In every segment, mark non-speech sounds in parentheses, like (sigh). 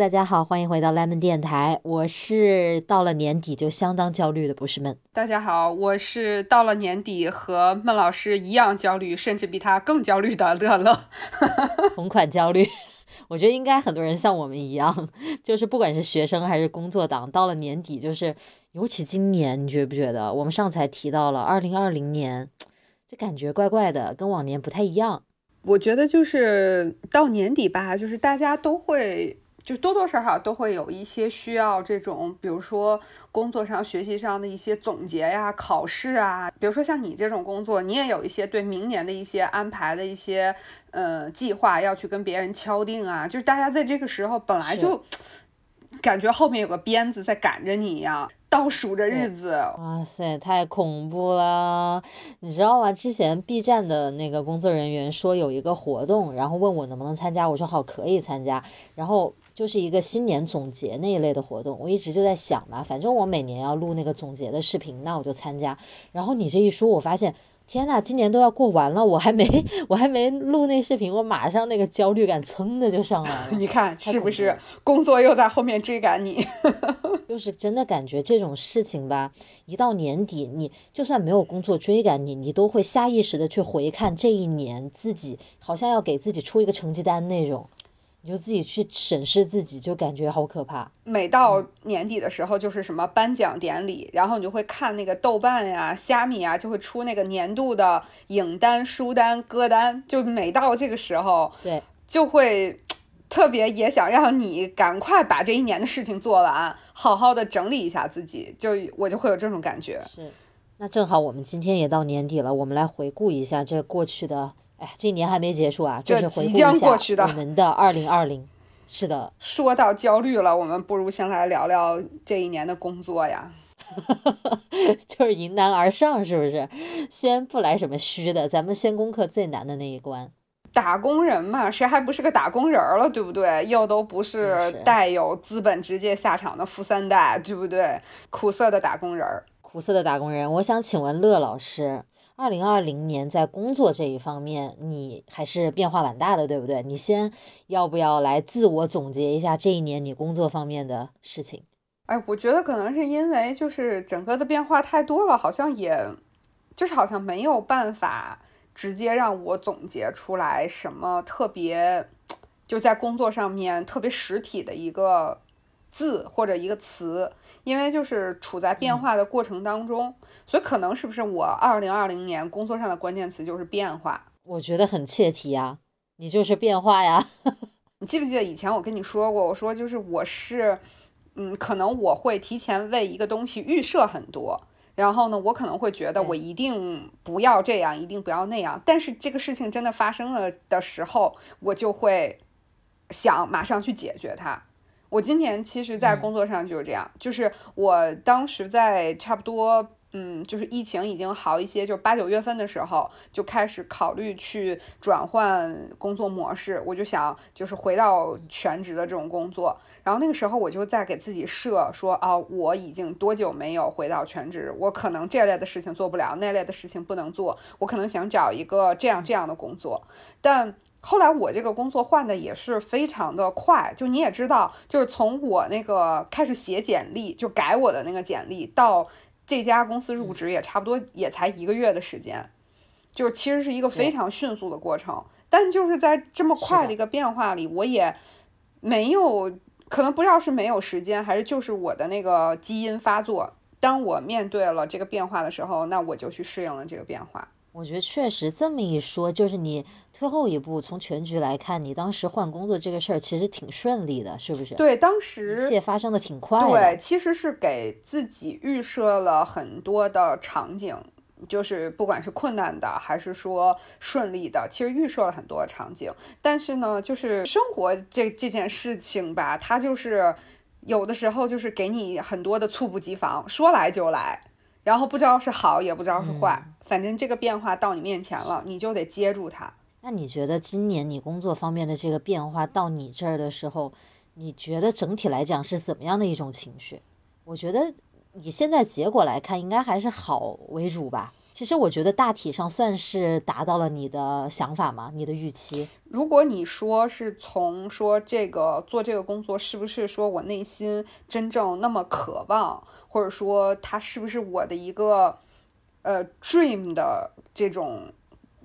大家好，欢迎回到 Lemon 电台，我是到了年底就相当焦虑的博士们。大家好，我是到了年底和孟老师一样焦虑，甚至比他更焦虑的乐乐。(laughs) (laughs) 同款焦虑，(laughs) 我觉得应该很多人像我们一样，就是不管是学生还是工作党，到了年底就是，尤其今年，你觉不觉得？我们上才提到了二零二零年，这感觉怪怪的，跟往年不太一样。我觉得就是到年底吧，就是大家都会。就多多少少都会有一些需要这种，比如说工作上、学习上的一些总结呀、考试啊。比如说像你这种工作，你也有一些对明年的一些安排的一些呃计划要去跟别人敲定啊。就是大家在这个时候本来就感觉后面有个鞭子在赶着你一样。倒数着日子，哇塞，太恐怖了！你知道吗？之前 B 站的那个工作人员说有一个活动，然后问我能不能参加，我说好，可以参加。然后就是一个新年总结那一类的活动，我一直就在想嘛，反正我每年要录那个总结的视频，那我就参加。然后你这一说，我发现。天呐，今年都要过完了，我还没 (laughs) 我还没录那视频，我马上那个焦虑感噌的就上来了。(laughs) 你看是不是？工作又在后面追赶你，(laughs) 就是真的感觉这种事情吧，一到年底，你就算没有工作追赶你，你都会下意识的去回看这一年自己，好像要给自己出一个成绩单那种。你就自己去审视自己，就感觉好可怕。每到年底的时候，就是什么颁奖典礼，然后你就会看那个豆瓣呀、虾米啊，就会出那个年度的影单、书单、歌单。就每到这个时候，对，就会 (tsk) 特别也想让你赶快把这一年的事情做完，好好的整理一下自己。就我就会有这种感觉。是，那正好我们今天也到年底了，我们来回顾一下这过去的。哎，这年还没结束啊，就是回顾一下我们的二零二零。是的，说到焦虑了，我们不如先来聊聊这一年的工作呀。(laughs) 就是迎难而上，是不是？先不来什么虚的，咱们先攻克最难的那一关。打工人嘛，谁还不是个打工人了，对不对？又都不是带有资本直接下场的富三代，对不对？苦涩的打工人，苦涩的打工人。我想请问乐老师。二零二零年在工作这一方面，你还是变化蛮大的，对不对？你先要不要来自我总结一下这一年你工作方面的事情？哎，我觉得可能是因为就是整个的变化太多了，好像也就是好像没有办法直接让我总结出来什么特别就在工作上面特别实体的一个字或者一个词。因为就是处在变化的过程当中，所以可能是不是我二零二零年工作上的关键词就是变化？我觉得很切题呀，你就是变化呀。(laughs) 你记不记得以前我跟你说过，我说就是我是，嗯，可能我会提前为一个东西预设很多，然后呢，我可能会觉得我一定不要这样，一定不要那样，但是这个事情真的发生了的时候，我就会想马上去解决它。我今年其实，在工作上就是这样，就是我当时在差不多，嗯，就是疫情已经好一些，就八九月份的时候，就开始考虑去转换工作模式，我就想就是回到全职的这种工作。然后那个时候我就在给自己设说，啊，我已经多久没有回到全职？我可能这类的事情做不了，那类的事情不能做，我可能想找一个这样这样的工作，但。后来我这个工作换的也是非常的快，就你也知道，就是从我那个开始写简历，就改我的那个简历，到这家公司入职也差不多也才一个月的时间，就是其实是一个非常迅速的过程。但就是在这么快的一个变化里，我也没有可能不知道是没有时间，还是就是我的那个基因发作。当我面对了这个变化的时候，那我就去适应了这个变化。我觉得确实这么一说，就是你退后一步，从全局来看，你当时换工作这个事儿其实挺顺利的，是不是？对，当时一切发生的挺快。对，其实是给自己预设了很多的场景，就是不管是困难的还是说顺利的，其实预设了很多场景。但是呢，就是生活这这件事情吧，它就是有的时候就是给你很多的猝不及防，说来就来。然后不知道是好，也不知道是坏，反正这个变化到你面前了，你就得接住它。那你觉得今年你工作方面的这个变化到你这儿的时候，你觉得整体来讲是怎么样的一种情绪？我觉得以现在结果来看，应该还是好为主吧。其实我觉得大体上算是达到了你的想法嘛，你的预期。如果你说是从说这个做这个工作是不是说我内心真正那么渴望，或者说它是不是我的一个呃 dream 的这种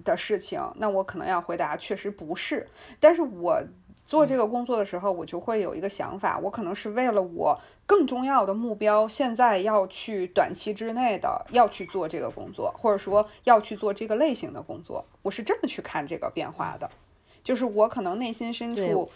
的事情，那我可能要回答确实不是。但是我做这个工作的时候，我就会有一个想法，我可能是为了我。更重要的目标，现在要去短期之内的要去做这个工作，或者说要去做这个类型的工作，我是这么去看这个变化的。就是我可能内心深处，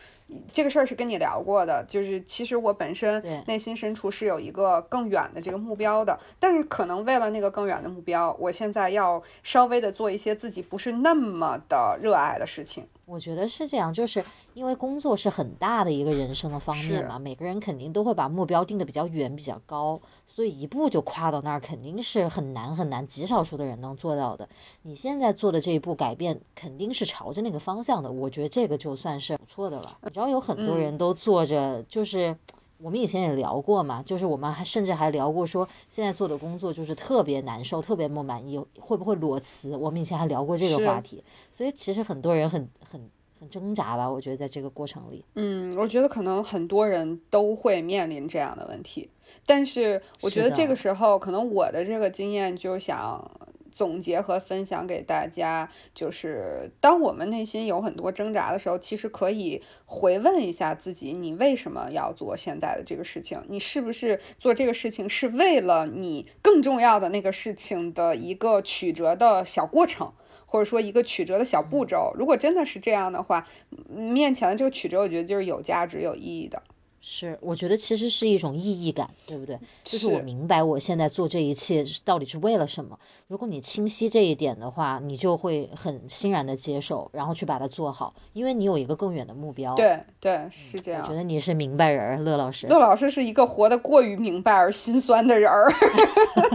这个事儿是跟你聊过的，就是其实我本身内心深处是有一个更远的这个目标的，但是可能为了那个更远的目标，我现在要稍微的做一些自己不是那么的热爱的事情。我觉得是这样，就是因为工作是很大的一个人生的方面嘛，每个人肯定都会把目标定的比较远、比较高，所以一步就跨到那儿肯定是很难很难，极少数的人能做到的。你现在做的这一步改变，肯定是朝着那个方向的，我觉得这个就算是不错的了。你知道有很多人都做着，就是我们以前也聊过嘛，就是我们还甚至还聊过说，现在做的工作就是特别难受，特别不满意，会不会裸辞？我们以前还聊过这个话题，所以其实很多人很很。很挣扎吧，我觉得在这个过程里，嗯，我觉得可能很多人都会面临这样的问题，但是我觉得这个时候，可能我的这个经验就想总结和分享给大家，就是当我们内心有很多挣扎的时候，其实可以回问一下自己，你为什么要做现在的这个事情？你是不是做这个事情是为了你更重要的那个事情的一个曲折的小过程？或者说一个曲折的小步骤，如果真的是这样的话，面前的这个曲折，我觉得就是有价值、有意义的。是，我觉得其实是一种意义感，对不对？就是我明白我现在做这一切到底是为了什么。如果你清晰这一点的话，你就会很欣然的接受，然后去把它做好，因为你有一个更远的目标。对对，是这样。我觉得你是明白人，乐老师。乐老师是一个活得过于明白而心酸的人儿。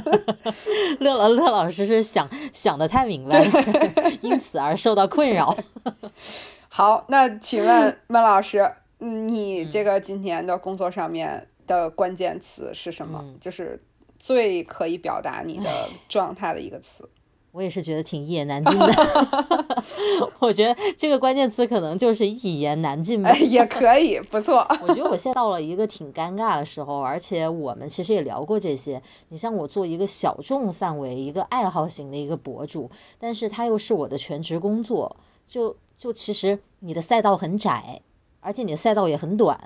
(laughs) 乐乐乐老师是想想的太明白了，(laughs) 因此而受到困扰。(laughs) 好，那请问孟老师。你这个今年的工作上面的关键词是什么？就是最可以表达你的状态的一个词。(laughs) 我也是觉得挺一言难尽的。(laughs) 我觉得这个关键词可能就是一言难尽吧。也可以，不错。我觉得我现在到了一个挺尴尬的时候，而且我们其实也聊过这些。你像我做一个小众范围、一个爱好型的一个博主，但是它又是我的全职工作，就就其实你的赛道很窄。而且你的赛道也很短，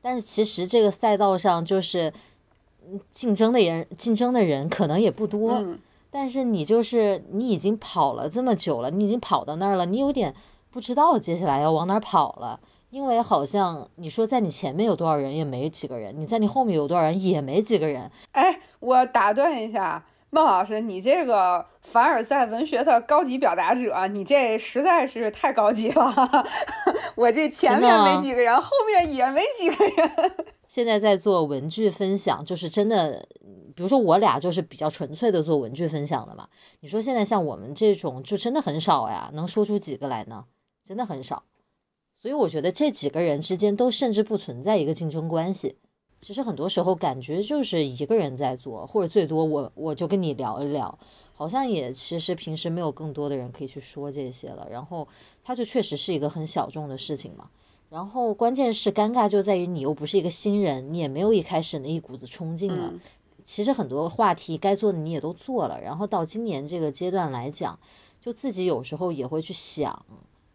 但是其实这个赛道上就是，竞争的人竞争的人可能也不多，但是你就是你已经跑了这么久了，你已经跑到那儿了，你有点不知道接下来要往哪跑了，因为好像你说在你前面有多少人也没几个人，你在你后面有多少人也没几个人。哎，我打断一下。孟老师，你这个凡尔赛文学的高级表达者，你这实在是太高级了。(laughs) 我这前面没几个人，后面也没几个人。(laughs) 现在在做文具分享，就是真的，比如说我俩就是比较纯粹的做文具分享的嘛。你说现在像我们这种，就真的很少呀，能说出几个来呢？真的很少。所以我觉得这几个人之间都甚至不存在一个竞争关系。其实很多时候感觉就是一个人在做，或者最多我我就跟你聊一聊，好像也其实平时没有更多的人可以去说这些了。然后它就确实是一个很小众的事情嘛。然后关键是尴尬就在于你又不是一个新人，你也没有一开始那一股子冲劲了。其实很多话题该做的你也都做了，然后到今年这个阶段来讲，就自己有时候也会去想，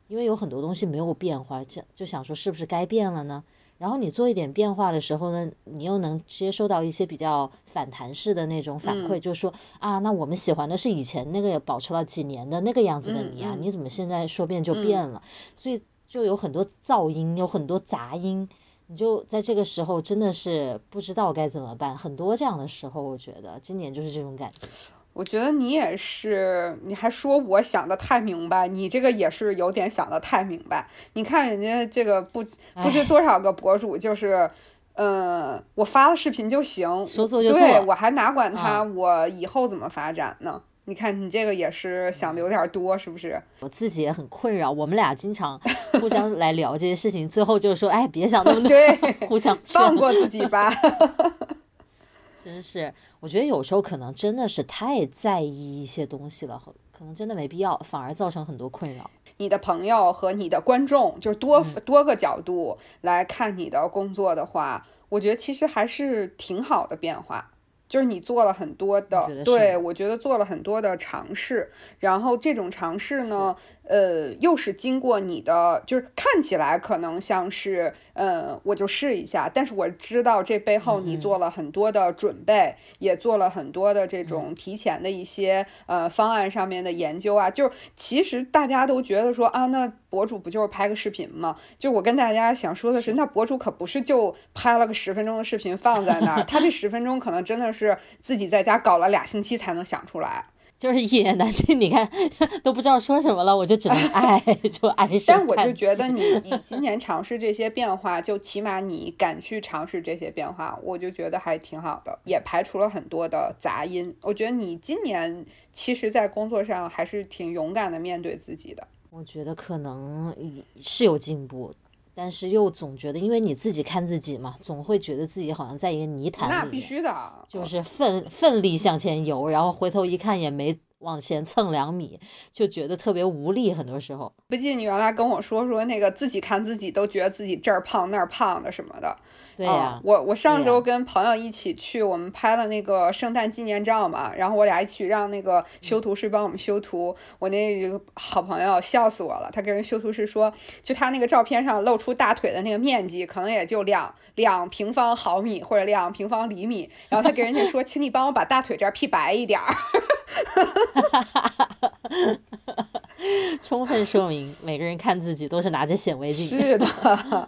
因为有很多东西没有变化，就就想说是不是该变了呢？然后你做一点变化的时候呢，你又能接收到一些比较反弹式的那种反馈，就是说啊，那我们喜欢的是以前那个保持了几年的那个样子的你啊，你怎么现在说变就变了？所以就有很多噪音，有很多杂音，你就在这个时候真的是不知道该怎么办。很多这样的时候，我觉得今年就是这种感觉。我觉得你也是，你还说我想的太明白，你这个也是有点想的太明白。你看人家这个不不知多少个博主，就是，嗯，我发了视频就行，说做就做，对我还哪管他我以后怎么发展呢？你看你这个也是想的有点多，是不是？我自己也很困扰，我们俩经常互相来聊这些事情，最后就说，哎，别想那么多，对 (laughs) 互相放过自己吧。(laughs) (laughs) 真是，我觉得有时候可能真的是太在意一些东西了，可能真的没必要，反而造成很多困扰。你的朋友和你的观众，就是多多个角度来看你的工作的话，我觉得其实还是挺好的变化。就是你做了很多的，对我觉得做了很多的尝试，然后这种尝试呢，呃，又是经过你的，就是看起来可能像是，呃，我就试一下，但是我知道这背后你做了很多的准备，也做了很多的这种提前的一些呃方案上面的研究啊，就其实大家都觉得说啊，那博主不就是拍个视频吗？就我跟大家想说的是，那博主可不是就拍了个十分钟的视频放在那儿，他这十分钟可能真的。是自己在家搞了俩星期才能想出来，就是一言难尽。你看 (laughs) 都不知道说什么了，我就只能 (laughs) 爱，就爱上。但我就觉得你你今年尝试这些变化，就起码你敢去尝试这些变化，我就觉得还挺好的，也排除了很多的杂音。我觉得你今年其实，在工作上还是挺勇敢的面对自己的。我觉得可能是有进步。但是又总觉得，因为你自己看自己嘛，总会觉得自己好像在一个泥潭里面，那必须的，就是奋奋力向前游，然后回头一看也没往前蹭两米，就觉得特别无力。很多时候，不记得你原来跟我说说那个自己看自己都觉得自己这儿胖那儿胖的什么的。对呀，我我上周跟朋友一起去，我们拍了那个圣诞纪念照嘛，然后我俩一起让那个修图师帮我们修图，我那个好朋友笑死我了，他跟人修图师说，就他那个照片上露出大腿的那个面积，可能也就两两平方毫米或者两平方厘米，然后他给人家说，请你帮我把大腿这儿 P 白一点儿 (laughs) (laughs) 充分说明每个人看自己都是拿着显微镜，是的。(laughs)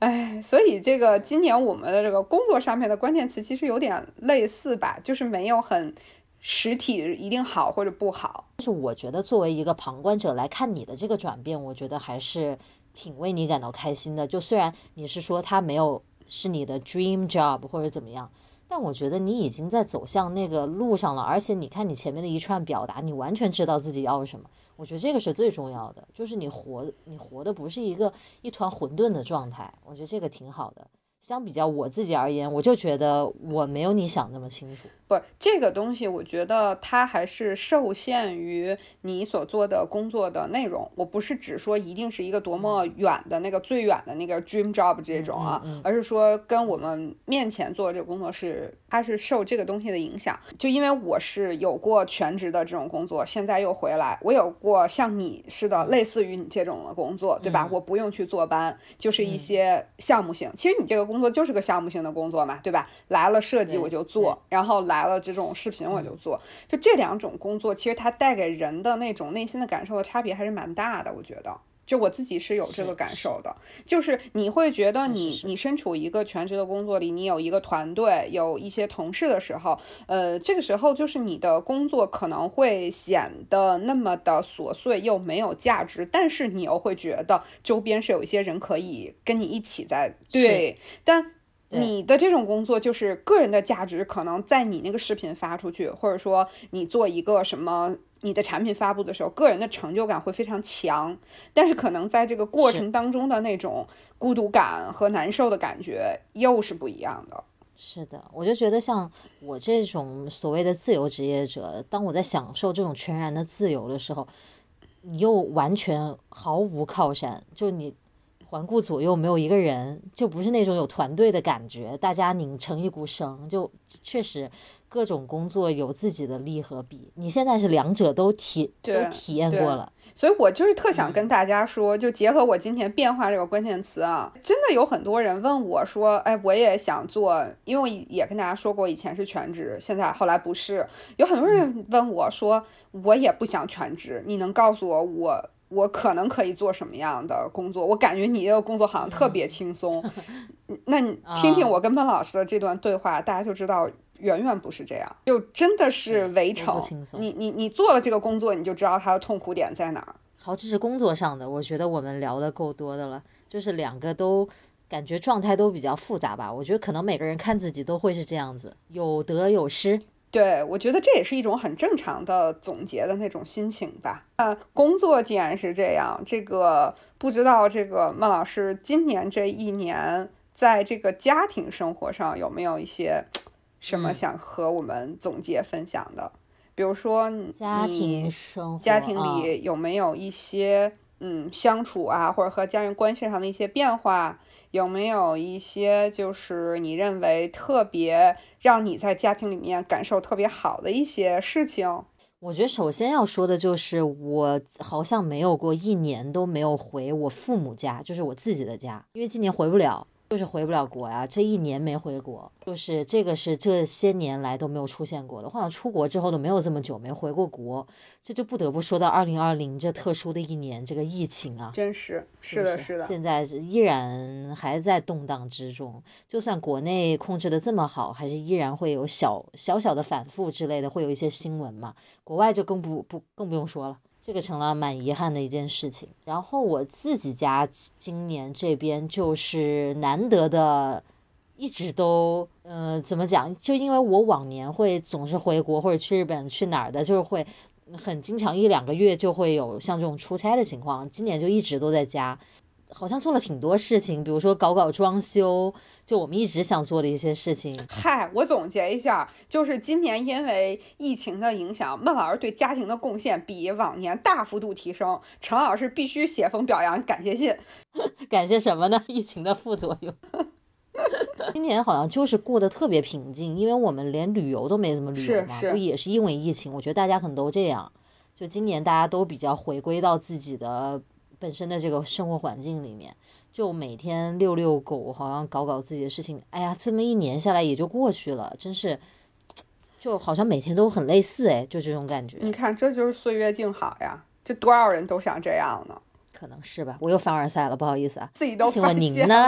(laughs) 哎，所以这个今年我们的这个工作上面的关键词其实有点类似吧，就是没有很实体一定好或者不好。但是我觉得作为一个旁观者来看你的这个转变，我觉得还是挺为你感到开心的。就虽然你是说他没有是你的 dream job 或者怎么样。但我觉得你已经在走向那个路上了，而且你看你前面的一串表达，你完全知道自己要什么。我觉得这个是最重要的，就是你活，你活的不是一个一团混沌的状态。我觉得这个挺好的。相比较我自己而言，我就觉得我没有你想那么清楚。不，这个东西我觉得它还是受限于你所做的工作的内容。我不是只说一定是一个多么远的那个最远的那个 dream job 这种啊，而是说跟我们面前做的这个工作是，它是受这个东西的影响。就因为我是有过全职的这种工作，现在又回来，我有过像你似的类似于你这种的工作，对吧？我不用去坐班，就是一些项目性。其实你这个。工作就是个项目性的工作嘛，对吧？来了设计我就做，然后来了这种视频我就做，就这两种工作，其实它带给人的那种内心的感受的差别还是蛮大的，我觉得。就我自己是有这个感受的，就是你会觉得你你身处一个全职的工作里，你有一个团队，有一些同事的时候，呃，这个时候就是你的工作可能会显得那么的琐碎又没有价值，但是你又会觉得周边是有一些人可以跟你一起在对，但你的这种工作就是个人的价值可能在你那个视频发出去，或者说你做一个什么。你的产品发布的时候，个人的成就感会非常强，但是可能在这个过程当中的那种孤独感和难受的感觉又是不一样的。是的，我就觉得像我这种所谓的自由职业者，当我在享受这种全然的自由的时候，你又完全毫无靠山，就你环顾左右没有一个人，就不是那种有团队的感觉，大家拧成一股绳，就确实。各种工作有自己的利和弊，你现在是两者都体都体验过了，所以我就是特想跟大家说，就结合我今天变化这个关键词啊，真的有很多人问我说，哎，我也想做，因为我也跟大家说过，以前是全职，现在后来不是，有很多人问我说，我也不想全职，你能告诉我我我可能可以做什么样的工作？我感觉你这个工作好像特别轻松，(laughs) 那你听听我跟孟老师的这段对话，大家就知道。远远不是这样，就真的是围城。你你你做了这个工作，你就知道它的痛苦点在哪儿。好，这是工作上的，我觉得我们聊的够多的了。就是两个都感觉状态都比较复杂吧。我觉得可能每个人看自己都会是这样子，有得有失。对，我觉得这也是一种很正常的总结的那种心情吧。那工作既然是这样，这个不知道这个孟老师今年这一年在这个家庭生活上有没有一些。什么想和我们总结分享的？比如说家庭生活，家庭里有没有一些嗯相处啊，或者和家人关系上的一些变化？有没有一些就是你认为特别让你在家庭里面感受特别好的一些事情？我觉得首先要说的就是，我好像没有过一年都没有回我父母家，就是我自己的家，因为今年回不了。就是回不了国呀，这一年没回国，就是这个是这些年来都没有出现过的。好像出国之后都没有这么久没回过国，这就不得不说到二零二零这特殊的一年，这个疫情啊，真是是的，是的，现在依然还在动荡之中。就算国内控制的这么好，还是依然会有小小小的反复之类的，会有一些新闻嘛。国外就更不不更不用说了。这个成了蛮遗憾的一件事情。然后我自己家今年这边就是难得的，一直都，呃，怎么讲？就因为我往年会总是回国或者去日本去哪儿的，就是会很经常一两个月就会有像这种出差的情况。今年就一直都在家。好像做了挺多事情，比如说搞搞装修，就我们一直想做的一些事情。嗨，我总结一下，就是今年因为疫情的影响，孟老师对家庭的贡献比往年大幅度提升。陈老师必须写封表扬感谢信，(laughs) 感谢什么呢？(laughs) 疫情的副作用。(laughs) 今年好像就是过得特别平静，因为我们连旅游都没怎么旅游嘛，不也是因为疫情？我觉得大家可能都这样，就今年大家都比较回归到自己的。本身的这个生活环境里面，就每天遛遛狗，好像搞搞自己的事情。哎呀，这么一年下来也就过去了，真是，就好像每天都很类似哎，就这种感觉。你看，这就是岁月静好呀，这多少人都想这样呢。可能是吧，我又凡尔赛了，不好意思啊。自己都请问您呢？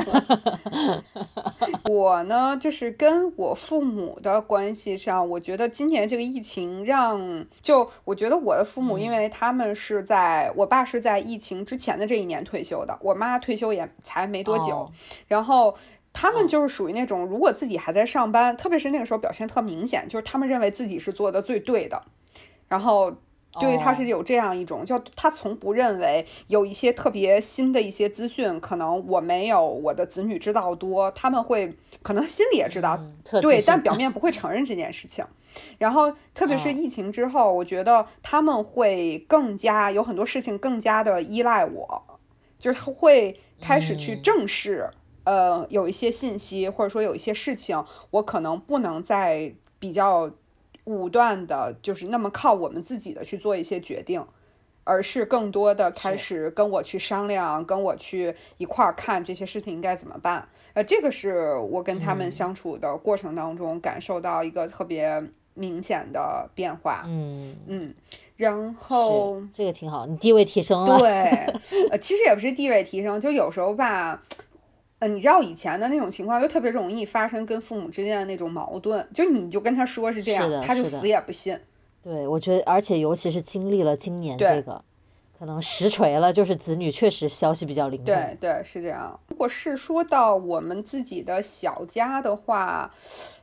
(laughs) 我呢，就是跟我父母的关系上，我觉得今年这个疫情让，就我觉得我的父母，因为他们是在我爸是在疫情之前的这一年退休的，我妈退休也才没多久，然后他们就是属于那种，如果自己还在上班，特别是那个时候表现特明显，就是他们认为自己是做的最对的，然后。对，他是有这样一种，就他从不认为有一些特别新的一些资讯，可能我没有我的子女知道多，他们会可能心里也知道，对，但表面不会承认这件事情。然后，特别是疫情之后，我觉得他们会更加有很多事情更加的依赖我，就是他会开始去正视，呃，有一些信息或者说有一些事情，我可能不能再比较。武断的，就是那么靠我们自己的去做一些决定，而是更多的开始跟我去商量，跟我去一块儿看这些事情应该怎么办。呃，这个是我跟他们相处的过程当中感受到一个特别明显的变化。嗯嗯，然后这个挺好，你地位提升了。对，(laughs) 呃，其实也不是地位提升，就有时候吧。呃，你知道以前的那种情况，就特别容易发生跟父母之间的那种矛盾，就你就跟他说是这样，他就死也不信。对，我觉得，而且尤其是经历了今年这个，可能实锤了，就是子女确实消息比较灵通。对对，是这样。如果是说到我们自己的小家的话，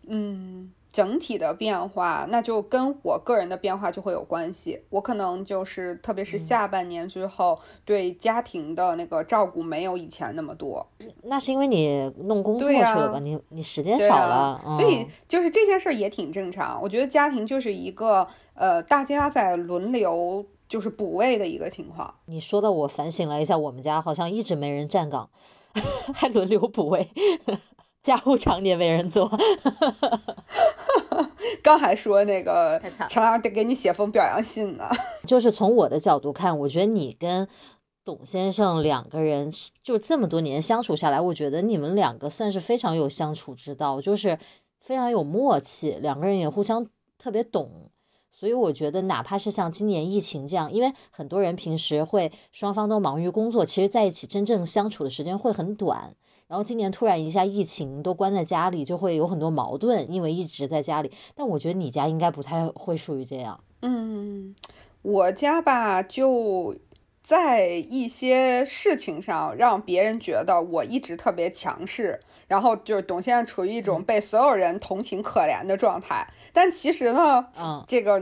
嗯。整体的变化，那就跟我个人的变化就会有关系。我可能就是，特别是下半年之后，对家庭的那个照顾没有以前那么多。那是因为你弄工作去了吧？你你时间少了，所以就是这件事儿也挺正常。我觉得家庭就是一个呃，大家在轮流就是补位的一个情况。你说的我反省了一下，我们家好像一直没人站岗，(laughs) 还轮流补位。家务常年没人做，(laughs) 刚还说那个陈老师得给你写封表扬信呢。(laughs) 就是从我的角度看，我觉得你跟董先生两个人就这么多年相处下来，我觉得你们两个算是非常有相处之道，就是非常有默契，两个人也互相特别懂。所以我觉得，哪怕是像今年疫情这样，因为很多人平时会双方都忙于工作，其实在一起真正相处的时间会很短。然后今年突然一下疫情都关在家里，就会有很多矛盾，因为一直在家里。但我觉得你家应该不太会属于这样。嗯，我家吧，就在一些事情上让别人觉得我一直特别强势，然后就是董先生处于一种被所有人同情可怜的状态。但其实呢，嗯，这个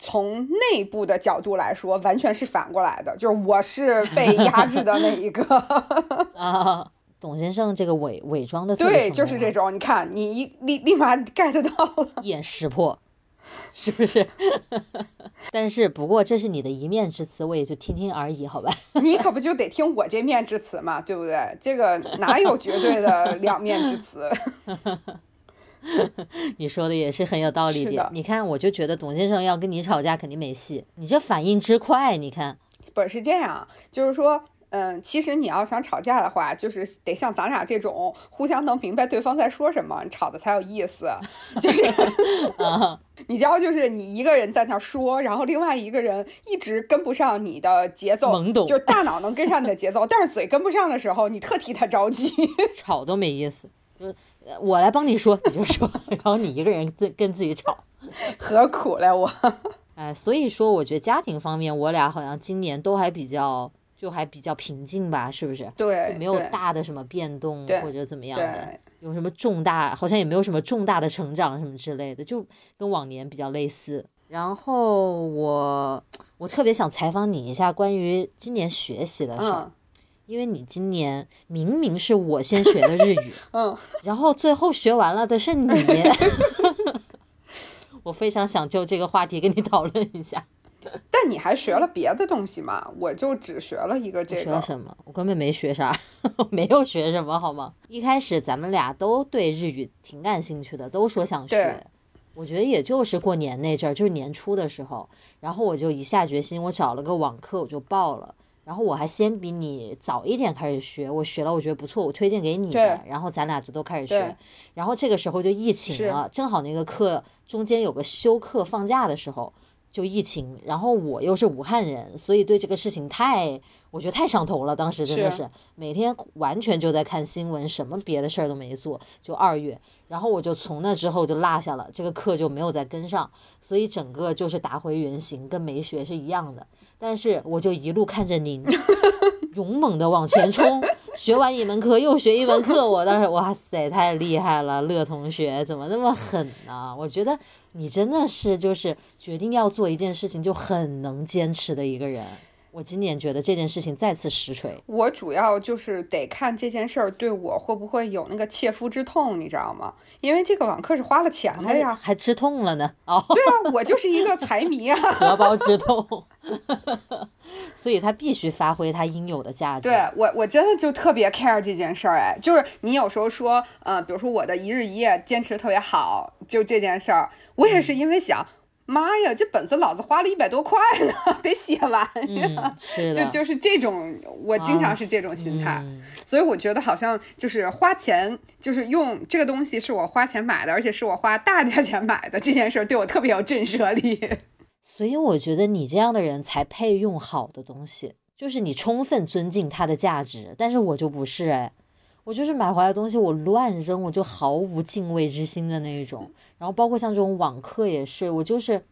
从内部的角度来说，完全是反过来的，就是我是被压制的那一个。(laughs) 啊。董先生这个伪伪装的特别对，就是这种。你看，你一立立马 (laughs) get 到了。一眼识破，是不是？(laughs) 但是不过这是你的一面之词，我也就听听而已，好吧？你可不就得听我这面之词嘛，对不对？这个哪有绝对的两面之词？(laughs) 你说的也是很有道理的的。你看，我就觉得董先生要跟你吵架肯定没戏，你这反应之快，你看，不是这样，就是说，嗯，其实你要想吵架的话，就是得像咱俩这种互相能明白对方在说什么，吵的才有意思。就是 (laughs) 啊，(laughs) 你知道，就是你一个人在那说，然后另外一个人一直跟不上你的节奏，懵懂就是大脑能跟上你的节奏，但是嘴跟不上的时候，你特替他着急。(laughs) 吵都没意思。就是呃我来帮你说，你就说，然后你一个人自跟自己吵。何苦嘞我？哎，所以说，我觉得家庭方面，我俩好像今年都还比较，就还比较平静吧，是不是？对就，没有大的什么变动或者怎么样的，有什么重大，好像也没有什么重大的成长什么之类的，就跟往年比较类似。然后我我特别想采访你一下关于今年学习的事儿，嗯因为你今年明明是我先学的日语，嗯，(laughs) 然后最后学完了的是你 (laughs) (laughs) 我非常想就这个话题跟你讨论一下。(laughs) 但你还学了别的东西吗？我就只学了一个我这个。学了什么？我根本没学啥，(laughs) 没有学什么，好吗？一开始咱们俩都对日语挺感兴趣的，都说想对学。我觉得也就是过年那阵儿，就是年初的时候，然后我就一下决心，我找了个网课，我就报了。然后我还先比你早一点开始学，我学了，我觉得不错，我推荐给你。然后咱俩就都开始对学。然后这个时候就疫情了，正好那个课中间有个休课放假的时候，就疫情。然后我又是武汉人，所以对这个事情太，我觉得太上头了。当时真的是是每天完全就在看新闻，什么别的事儿都没做。就二月，然后我就从那之后就落下了，这个课就没有再跟上，所以整个就是打回原形，跟没学是一样的。但是我就一路看着您 (laughs) 勇猛的往前冲，学完一门课又学一门课，我当时哇塞，太厉害了，乐同学怎么那么狠呢？我觉得你真的是就是决定要做一件事情就很能坚持的一个人。我今年觉得这件事情再次实锤，我主要就是得看这件事儿对我会不会有那个切肤之痛，你知道吗？因为这个网课是花了钱的呀。还吃痛了呢哦，对啊，我就是一个财迷啊。(laughs) 荷包之痛，(laughs) 所以他必须发挥他应有的价值。对我，我真的就特别 care 这件事儿，哎，就是你有时候说，呃，比如说我的一日一夜坚持特别好，就这件事儿，我也是因为想，妈呀，这本子老子花了一百多块呢，(laughs) 得写完呀，嗯，是，就就是这种，我经常是这种心态，嗯所以我觉得好像就是花钱，就是用这个东西是我花钱买的，而且是我花大价钱买的，这件事儿对我特别有震慑力。(laughs) 所以我觉得你这样的人才配用好的东西，就是你充分尊敬它的价值。但是我就不是哎，我就是买回来的东西我乱扔，我就毫无敬畏之心的那一种。然后包括像这种网课也是，我就是，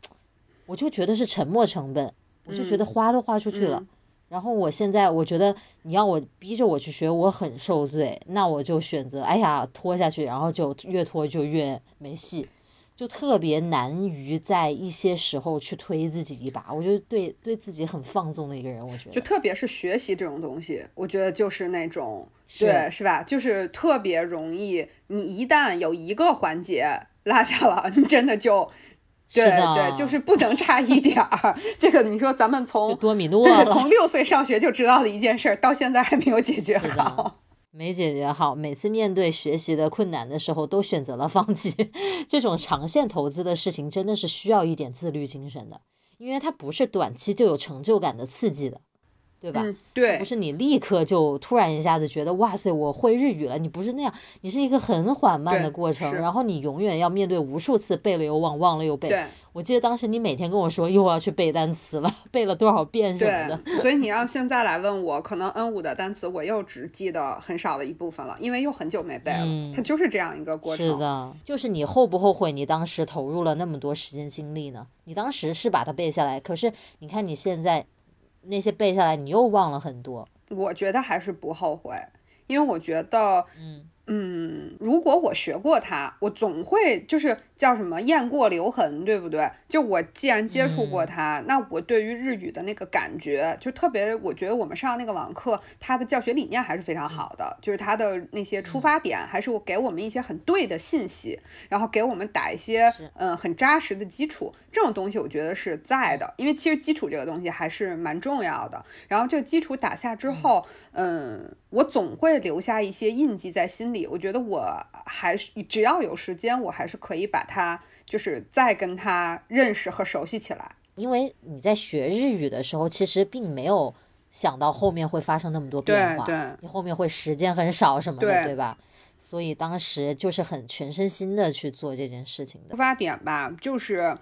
我就觉得是沉没成本，我就觉得花都花出去了。嗯然后我现在我觉得你要我逼着我去学，我很受罪，那我就选择哎呀拖下去，然后就越拖就越没戏。就特别难于在一些时候去推自己一把，我觉得对对自己很放纵的一个人，我觉得就特别是学习这种东西，我觉得就是那种是对，是吧？就是特别容易，你一旦有一个环节落下了，你真的就。对对，就是不能差一点儿。(laughs) 这个你说咱们从多米诺从六岁上学就知道的一件事儿，到现在还没有解决是好的。(laughs) 没解决好，每次面对学习的困难的时候，都选择了放弃。(laughs) 这种长线投资的事情，真的是需要一点自律精神的，因为它不是短期就有成就感的刺激的，对吧？嗯，对不，是你立刻就突然一下子觉得哇塞，我会日语了。你不是那样，你是一个很缓慢的过程，然后你永远要面对无数次背了又忘，忘了又背。对我记得当时你每天跟我说又要去背单词了，(laughs) 背了多少遍什么的。所以你要现在来问我，可能 N 五的单词我又只记得很少的一部分了，因为又很久没背了。嗯它就是这样一个过程。是的，就是你后不后悔你当时投入了那么多时间精力呢？你当时是把它背下来，可是你看你现在那些背下来，你又忘了很多。我觉得还是不后悔，因为我觉得，嗯嗯，如果我学过它，我总会就是叫什么雁过留痕，对不对？就我既然接触过它，那我对于日语的那个感觉就特别。我觉得我们上那个网课，它的教学理念还是非常好的，就是它的那些出发点还是我给我们一些很对的信息，然后给我们打一些嗯很扎实的基础。这种东西我觉得是在的，因为其实基础这个东西还是蛮重要的。然后这个基础打下之后，嗯，我总会留下一些印记在心里。我觉得我还是只要有时间，我还是可以把。他就是再跟他认识和熟悉起来，因为你在学日语的时候，其实并没有想到后面会发生那么多变化，对，你后面会时间很少什么的，对吧？所以当时就是很全身心的去做这件事情的。出发点吧，就是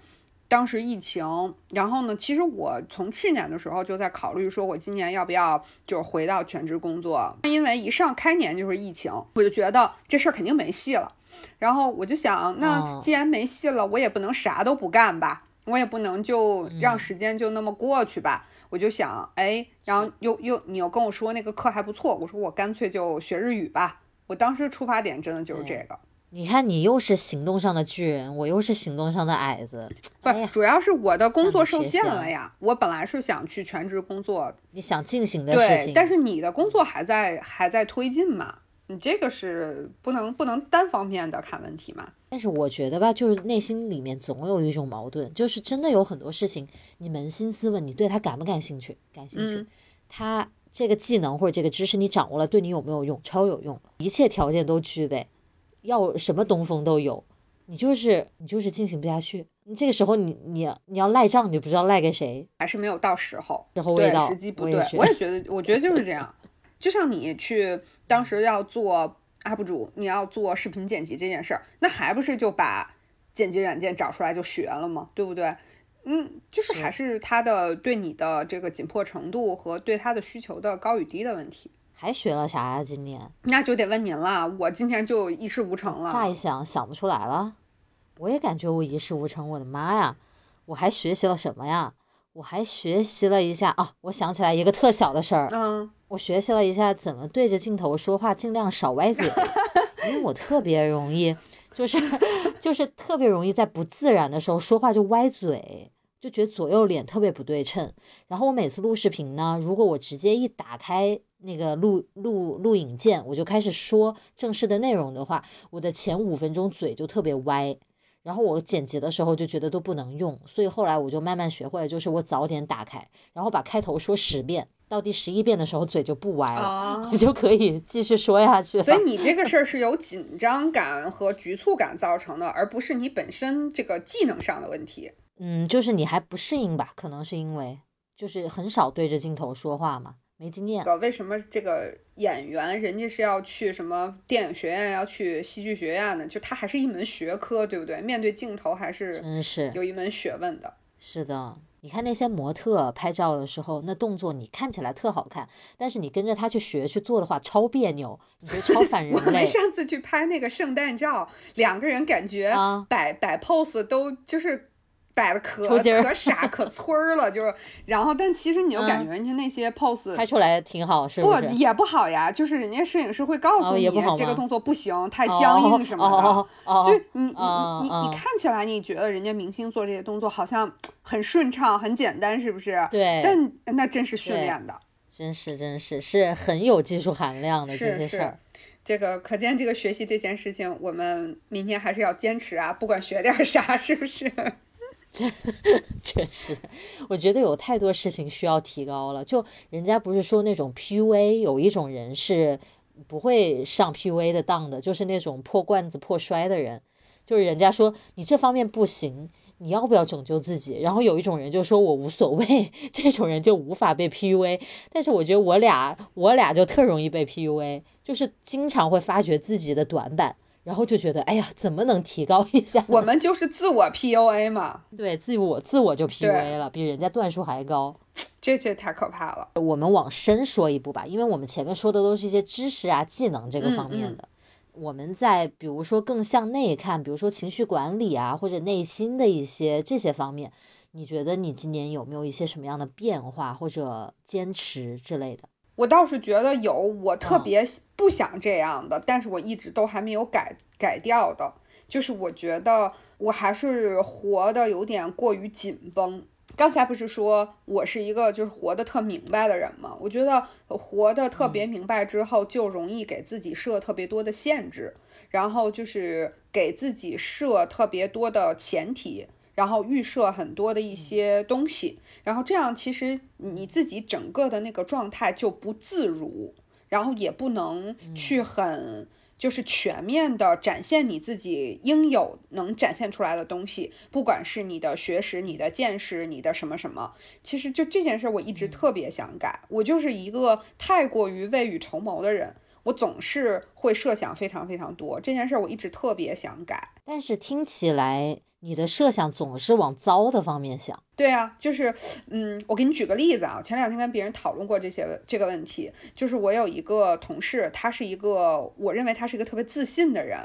当时疫情，然后呢，其实我从去年的时候就在考虑，说我今年要不要就是回到全职工作，因为一上开年就是疫情，我就觉得这事儿肯定没戏了。然后我就想，那既然没戏了，我也不能啥都不干吧，我也不能就让时间就那么过去吧。我就想，哎，然后又又你又跟我说那个课还不错，我说我干脆就学日语吧。我当时出发点真的就是这个。你看，你又是行动上的巨人，我又是行动上的矮子。不，主要是我的工作受限了呀。我本来是想去全职工作，你想进行的事情，但是你的工作还在还在推进嘛。你这个是不能不能单方面的看问题嘛？但是我觉得吧，就是内心里面总有一种矛盾，就是真的有很多事情，你扪心自问，你对他感不感兴趣？感兴趣。他这个技能或者这个知识你掌握了，对你有没有用？超有用，一切条件都具备，要什么东风都有，你就是你就是进行不下去。你这个时候你你你要赖账，你就不知道赖给谁？还是没有到时候？时候未到，时机不对。我也觉得，我觉得就是这样。就像你去。当时要做 UP 主，你要做视频剪辑这件事儿，那还不是就把剪辑软件找出来就学了吗？对不对？嗯，就是还是他的对你的这个紧迫程度和对他的需求的高与低的问题。还学了啥呀？今年那就得问您了，我今天就一事无成了。乍一想想不出来了，我也感觉我一事无成。我的妈呀，我还学习了什么呀？我还学习了一下啊，我想起来一个特小的事儿。嗯。我学习了一下怎么对着镜头说话，尽量少歪嘴，因为我特别容易，就是就是特别容易在不自然的时候说话就歪嘴，就觉得左右脸特别不对称。然后我每次录视频呢，如果我直接一打开那个录录录影键，我就开始说正式的内容的话，我的前五分钟嘴就特别歪。然后我剪辑的时候就觉得都不能用，所以后来我就慢慢学会了，就是我早点打开，然后把开头说十遍，到第十一遍的时候嘴就不歪了，我 (laughs) 就可以继续说下去。所以你这个事儿是由紧张感和局促感造成的，而不是你本身这个技能上的问题。嗯，就是你还不适应吧？可能是因为就是很少对着镜头说话嘛。没经验。为什么这个演员人家是要去什么电影学院，要去戏剧学院的？就他还是一门学科，对不对？面对镜头还是真是有一门学问的。是的，你看那些模特拍照的时候，那动作你看起来特好看，但是你跟着他去学去做的话，超别扭，你觉得超反 (laughs) 人类。我们上次去拍那个圣诞照，两个人感觉摆摆 pose 都就是。摆的可可傻可村儿了，就是，然后但其实你又感觉人家那些 pose 拍出来挺好，是不？不也不好呀，就是人家摄影师会告诉你这个动作不行，太僵硬什么的。就你你你你看起来你觉得人家明星做这些动作好像很顺畅很简单，是不是？对。但那真是训练的，真是真是是很有技术含量的这些事儿。这个可见这个学习这件事情，我们明天还是要坚持啊，不管学点啥，是不是？这 (laughs) 确实，我觉得有太多事情需要提高了。就人家不是说那种 PUA，有一种人是不会上 PUA 的当的，就是那种破罐子破摔的人。就是人家说你这方面不行，你要不要拯救自己？然后有一种人就说我无所谓，这种人就无法被 PUA。但是我觉得我俩我俩就特容易被 PUA，就是经常会发觉自己的短板。然后就觉得，哎呀，怎么能提高一下？(laughs) 我们就是自我 PUA 嘛。对，自我自我就 PUA 了，比人家段数还高。这这太可怕了。我们往深说一步吧，因为我们前面说的都是一些知识啊、技能这个方面的。我们在比如说更向内看，比如说情绪管理啊，或者内心的一些这些方面，你觉得你今年有没有一些什么样的变化或者坚持之类的？我倒是觉得有，我特别不想这样的，但是我一直都还没有改改掉的，就是我觉得我还是活得有点过于紧绷。刚才不是说我是一个就是活得特明白的人吗？我觉得活得特别明白之后，就容易给自己设特别多的限制，然后就是给自己设特别多的前提，然后预设很多的一些东西，然后这样其实你自己整个的那个状态就不自如，然后也不能去很。就是全面的展现你自己应有能展现出来的东西，不管是你的学识、你的见识、你的什么什么，其实就这件事，我一直特别想改。我就是一个太过于未雨绸缪的人，我总是会设想非常非常多。这件事我一直特别想改，但是听起来。你的设想总是往糟的方面想，对啊，就是，嗯，我给你举个例子啊，前两天跟别人讨论过这些这个问题，就是我有一个同事，他是一个，我认为他是一个特别自信的人，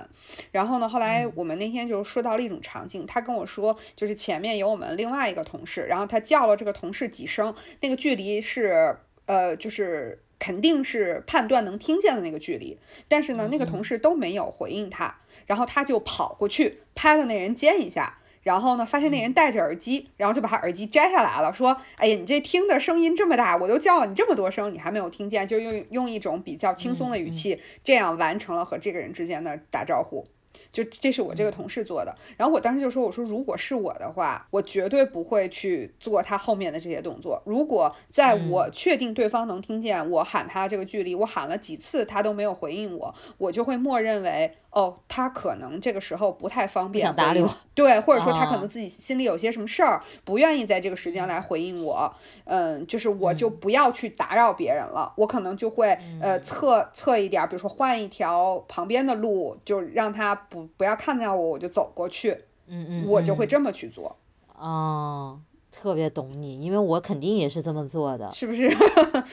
然后呢，后来我们那天就说到了一种场景，他跟我说，就是前面有我们另外一个同事，然后他叫了这个同事几声，那个距离是，呃，就是肯定是判断能听见的那个距离，但是呢，那个同事都没有回应他。然后他就跑过去拍了那人肩一下，然后呢，发现那人戴着耳机，然后就把他耳机摘下来了，说：“哎呀，你这听的声音这么大，我都叫了你这么多声，你还没有听见？”就用用一种比较轻松的语气，这样完成了和这个人之间的打招呼。就这是我这个同事做的，然后我当时就说：“我说如果是我的话，我绝对不会去做他后面的这些动作。如果在我确定对方能听见我喊他这个距离，我喊了几次他都没有回应我，我就会默认为。”哦，他可能这个时候不太方便，想搭理我，对，或者说他可能自己心里有些什么事儿，不愿意在这个时间来回应我，嗯，就是我就不要去打扰别人了，我可能就会呃侧侧一点，比如说换一条旁边的路，就让他不不要看见我，我就走过去，嗯嗯，我就会这么去做，哦。特别懂你，因为我肯定也是这么做的，是不是？